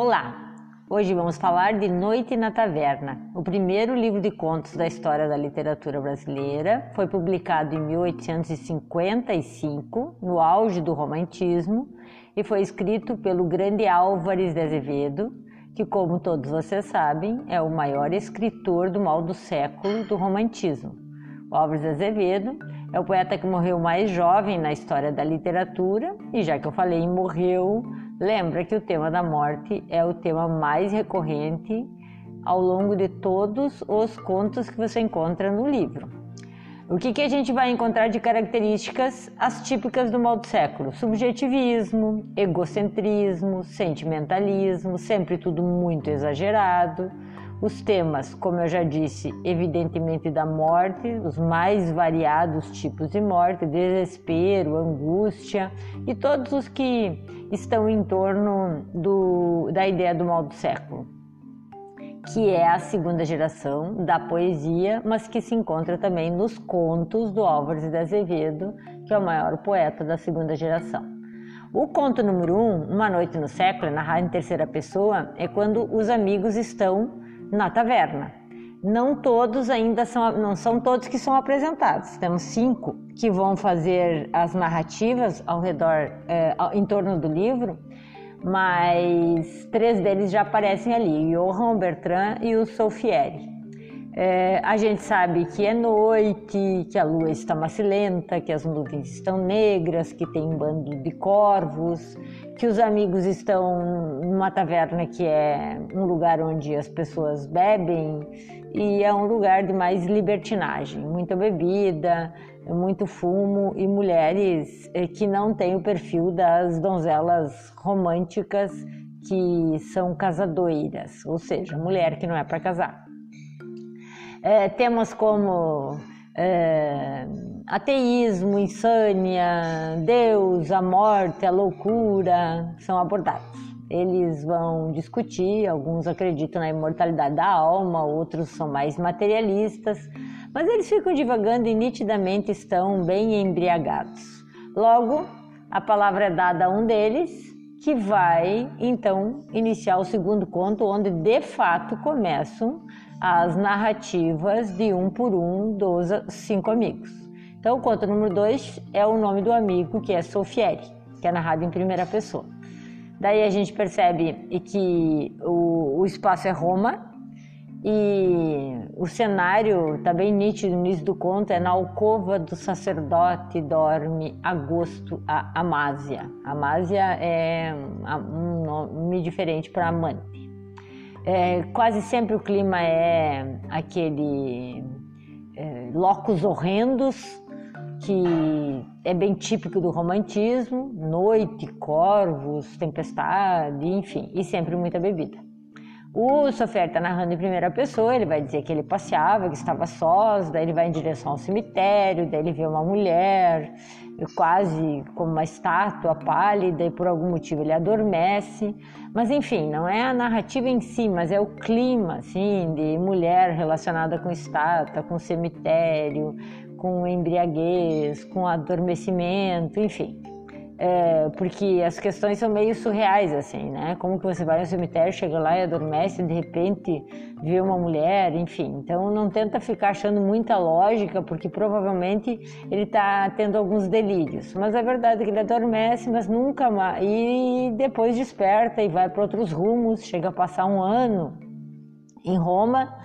Olá! Hoje vamos falar de Noite na Taverna, o primeiro livro de contos da história da literatura brasileira. Foi publicado em 1855, no auge do romantismo, e foi escrito pelo grande Álvares de Azevedo, que, como todos vocês sabem, é o maior escritor do mal do século do romantismo. O Álvares de Azevedo é o poeta que morreu mais jovem na história da literatura, e já que eu falei morreu, lembra que o tema da morte é o tema mais recorrente ao longo de todos os contos que você encontra no livro. O que, que a gente vai encontrar de características as típicas do mal do século? Subjetivismo, egocentrismo, sentimentalismo, sempre tudo muito exagerado os temas, como eu já disse, evidentemente da morte, os mais variados tipos de morte, desespero, angústia e todos os que estão em torno do, da ideia do mal do século, que é a segunda geração da poesia, mas que se encontra também nos contos do Álvares de Azevedo, que é o maior poeta da segunda geração. O conto número um, Uma Noite no Século, narrado em terceira pessoa, é quando os amigos estão na taverna. Não todos ainda são, não são todos que são apresentados. Temos cinco que vão fazer as narrativas ao redor, é, em torno do livro, mas três deles já aparecem ali: Johann Bertrand e o Solfieri. É, a gente sabe que é noite, que a lua está macilenta, que as nuvens estão negras, que tem um bando de corvos, que os amigos estão numa taverna que é um lugar onde as pessoas bebem e é um lugar de mais libertinagem, muita bebida, muito fumo e mulheres é, que não têm o perfil das donzelas românticas que são casadoiras, ou seja, mulher que não é para casar. É, temas como é, ateísmo, insânia, Deus, a morte, a loucura são abordados. Eles vão discutir, alguns acreditam na imortalidade da alma, outros são mais materialistas, mas eles ficam divagando e nitidamente estão bem embriagados. Logo, a palavra é dada a um deles, que vai então iniciar o segundo conto, onde de fato começam as narrativas de um por um dos cinco amigos. Então, o conto número dois é o nome do amigo, que é Sofieri, que é narrado em primeira pessoa. Daí a gente percebe que o, o espaço é Roma e o cenário está bem nítido no início do conto, é na alcova do sacerdote dorme Agosto a Amásia. Amásia é um nome diferente para amante. É, quase sempre o clima é aquele é, locos horrendos, que é bem típico do romantismo, noite, corvos, tempestade, enfim, e sempre muita bebida. O Sofer está narrando em primeira pessoa, ele vai dizer que ele passeava, que estava sós, daí ele vai em direção ao cemitério, daí ele vê uma mulher, quase como uma estátua pálida, e por algum motivo ele adormece. Mas enfim, não é a narrativa em si, mas é o clima, assim, de mulher relacionada com estátua, com cemitério, com embriaguez, com adormecimento, enfim. É, porque as questões são meio surreais, assim, né? Como que você vai no cemitério, chega lá e adormece, e de repente vê uma mulher, enfim. Então não tenta ficar achando muita lógica, porque provavelmente ele está tendo alguns delírios. Mas a verdade é que ele adormece, mas nunca mais. E depois desperta e vai para outros rumos, chega a passar um ano em Roma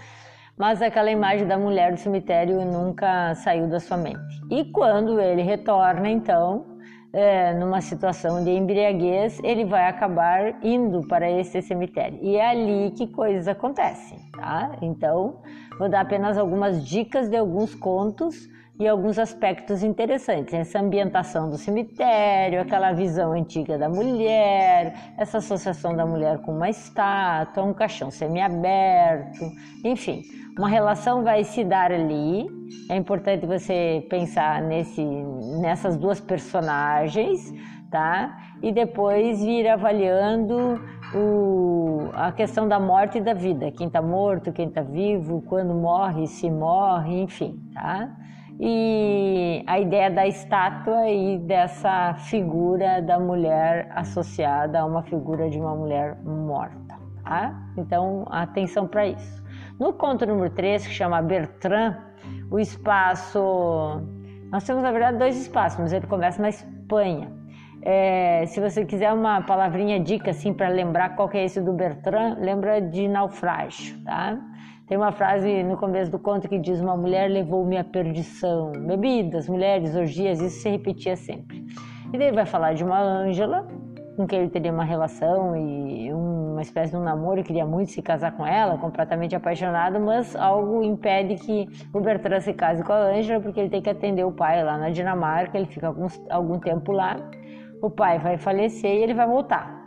mas aquela imagem da mulher do cemitério nunca saiu da sua mente. E quando ele retorna, então, é, numa situação de embriaguez, ele vai acabar indo para esse cemitério. E é ali que coisas acontecem, tá? Então, vou dar apenas algumas dicas de alguns contos e alguns aspectos interessantes. Essa ambientação do cemitério, aquela visão antiga da mulher, essa associação da mulher com uma estátua, um caixão semiaberto, enfim, uma relação vai se dar ali. É importante você pensar nesse, nessas duas personagens, tá? E depois vir avaliando o, a questão da morte e da vida, quem está morto, quem está vivo, quando morre, se morre, enfim, tá? E a ideia da estátua e dessa figura da mulher associada a uma figura de uma mulher morta. tá? Então, atenção para isso. No conto número 3, que chama Bertrand, o espaço. Nós temos, na verdade, dois espaços, mas ele começa na Espanha. É, se você quiser uma palavrinha dica assim para lembrar qual que é esse do Bertrand, lembra de naufrágio, tá? Tem uma frase no começo do conto que diz: Uma mulher levou-me à perdição. Bebidas, mulheres, orgias, isso se repetia sempre. E daí vai falar de uma Ângela, com quem ele teria uma relação e uma espécie de um namoro, queria muito se casar com ela, completamente apaixonado, mas algo impede que o Bertrand se case com a Ângela, porque ele tem que atender o pai lá na Dinamarca, ele fica algum, algum tempo lá, o pai vai falecer e ele vai voltar.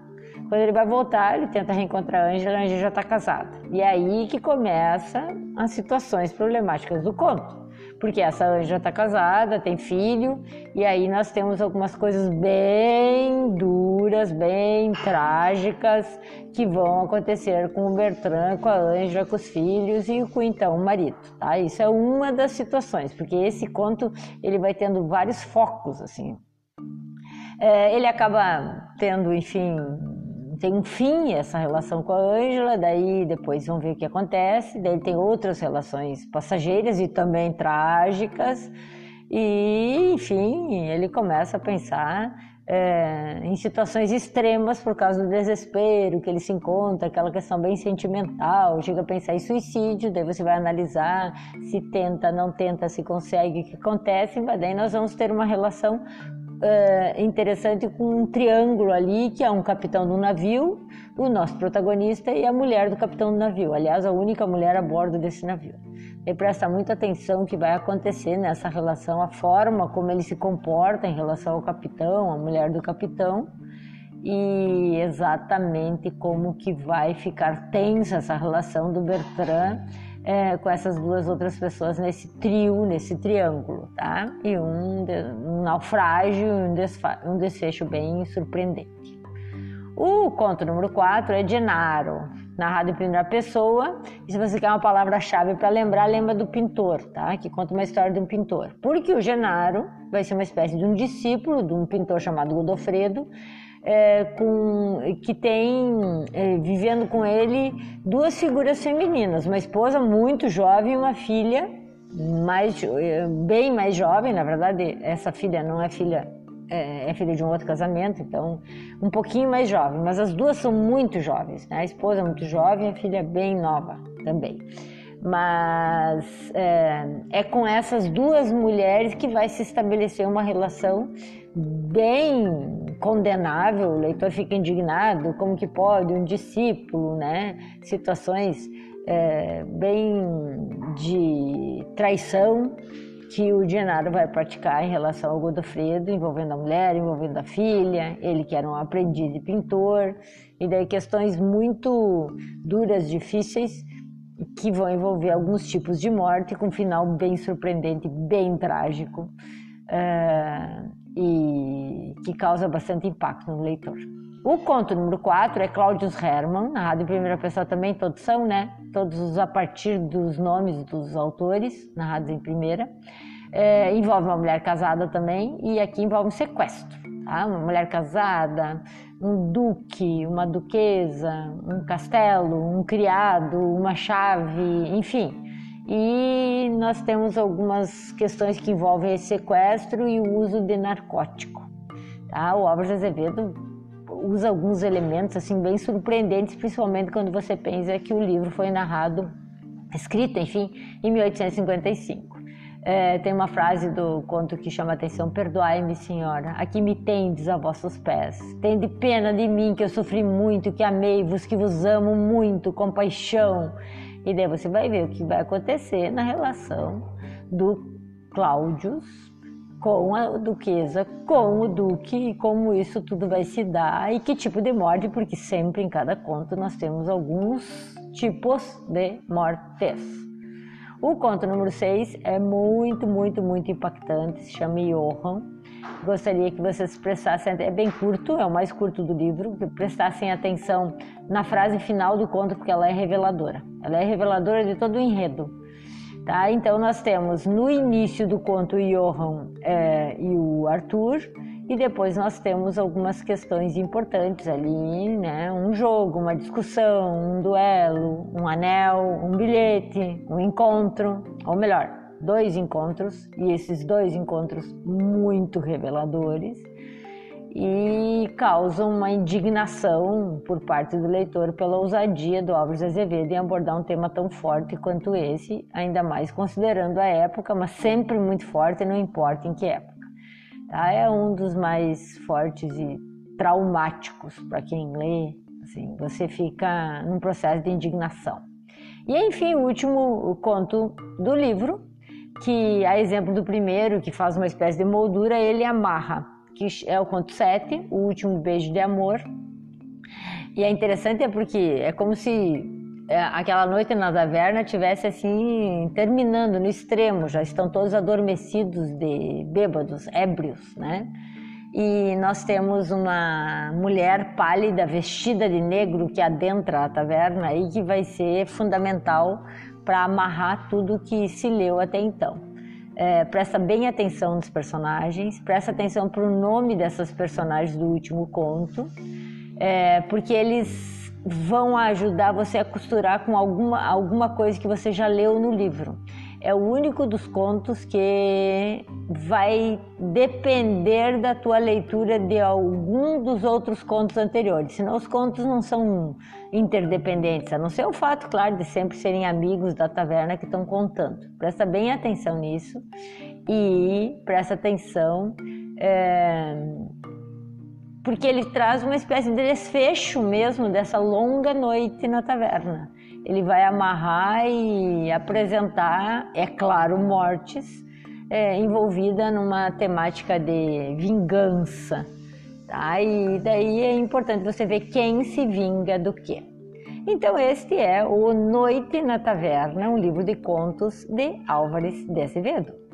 Quando ele vai voltar, ele tenta reencontrar a Ângela, a Ângela já está casada. E é aí que começa as situações problemáticas do conto. Porque essa Ângela está casada, tem filho, e aí nós temos algumas coisas bem duras, bem trágicas, que vão acontecer com o Bertrand, com a Ângela, com os filhos e com então o marido, tá? Isso é uma das situações, porque esse conto ele vai tendo vários focos, assim. É, ele acaba tendo, enfim, tem um fim essa relação com a Ângela, daí depois vão ver o que acontece, daí tem outras relações passageiras e também trágicas, e enfim, ele começa a pensar é, em situações extremas por causa do desespero que ele se encontra, aquela questão bem sentimental, chega a pensar em suicídio, daí você vai analisar se tenta, não tenta, se consegue, o que acontece, mas daí nós vamos ter uma relação uh, interessante com um triângulo ali, que é um capitão do navio, o nosso protagonista e a mulher do capitão do navio. Aliás, a única mulher a bordo desse navio. E presta muita atenção que vai acontecer nessa relação, a forma como ele se comporta em relação ao capitão, a mulher do capitão, e exatamente como que vai ficar tensa essa relação do Bertrand é, com essas duas outras pessoas nesse trio, nesse triângulo, tá? E um, um naufrágio e um, um desfecho bem surpreendente. O conto número 4 é Genaro, narrado em primeira pessoa. E se você quer uma palavra-chave para lembrar, lembra do pintor, tá? Que conta uma história de um pintor. Porque o Genaro vai ser uma espécie de um discípulo de um pintor chamado Godofredo, é, com, que tem é, vivendo com ele duas figuras femininas, uma esposa muito jovem e uma filha mais é, bem mais jovem, na verdade essa filha não é filha é, é, filha de um outro casamento, então um pouquinho mais jovem, mas as duas são muito jovens, né? a esposa é muito jovem, a filha bem nova também. Mas é, é com essas duas mulheres que vai se estabelecer uma relação bem condenável, o leitor fica indignado, como que pode um discípulo, né? Situações é, bem de traição que o Genaro vai praticar em relação ao Godofredo, envolvendo a mulher, envolvendo a filha, ele que era um aprendiz de pintor, e daí questões muito duras, difíceis, que vão envolver alguns tipos de morte, com um final bem surpreendente, bem trágico. É, e que causa bastante impacto no leitor. O conto número 4 é Claudius Hermann, narrado em primeira pessoa também, todos são, né? Todos a partir dos nomes dos autores, narrados em primeira. É, envolve uma mulher casada também, e aqui envolve um sequestro. Tá? Uma mulher casada, um duque, uma duquesa, um castelo, um criado, uma chave, enfim e nós temos algumas questões que envolvem esse sequestro e o uso de narcótico. Tá? O Álvares Azevedo usa alguns elementos assim bem surpreendentes, principalmente quando você pensa que o livro foi narrado, escrito, enfim, em 1855. É, tem uma frase do conto que chama a atenção: Perdoai-me, senhora, aqui me tendes a vossos pés. Tende pena de mim, que eu sofri muito, que amei-vos, que vos amo muito, com paixão. E daí você vai ver o que vai acontecer na relação do Cláudios com a duquesa, com o duque, e como isso tudo vai se dar e que tipo de morte, porque sempre em cada conto nós temos alguns tipos de mortes. O conto número 6 é muito, muito, muito impactante, se chama Johan. Gostaria que vocês prestassem, é bem curto, é o mais curto do livro, que prestassem atenção na frase final do conto, porque ela é reveladora. Ela é reveladora de todo o enredo. Tá? Então nós temos no início do conto o Johan é, e o Arthur, e depois nós temos algumas questões importantes ali, né? Um jogo, uma discussão, um duelo, um anel, um bilhete, um encontro, ou melhor, dois encontros, e esses dois encontros muito reveladores e causam uma indignação por parte do leitor pela ousadia do Álvares Azevedo em abordar um tema tão forte quanto esse, ainda mais considerando a época, mas sempre muito forte, não importa em que época. Tá? É um dos mais fortes e traumáticos para quem lê. Assim, você fica num processo de indignação. E enfim, o último conto do livro, que a exemplo do primeiro, que faz uma espécie de moldura, ele amarra, que é o conto 7, o último beijo de amor. E é interessante é porque é como se é, aquela noite na taverna tivesse assim terminando no extremo, já estão todos adormecidos de bêbados, ébrios, né? E nós temos uma mulher pálida vestida de negro que adentra a taverna e que vai ser fundamental para amarrar tudo que se leu até então. É, presta bem atenção nos personagens, presta atenção para o nome dessas personagens do último conto, é, porque eles vão ajudar você a costurar com alguma, alguma coisa que você já leu no livro. É o único dos contos que vai depender da tua leitura de algum dos outros contos anteriores. Senão os contos não são interdependentes, a não ser o fato, claro, de sempre serem amigos da taverna que estão contando. Presta bem atenção nisso e presta atenção. É porque ele traz uma espécie de desfecho mesmo dessa longa noite na taverna. Ele vai amarrar e apresentar, é claro, mortes é, envolvida numa temática de vingança. Tá? E daí é importante você ver quem se vinga do quê. Então, este é o Noite na Taverna, um livro de contos de Álvares de Azevedo.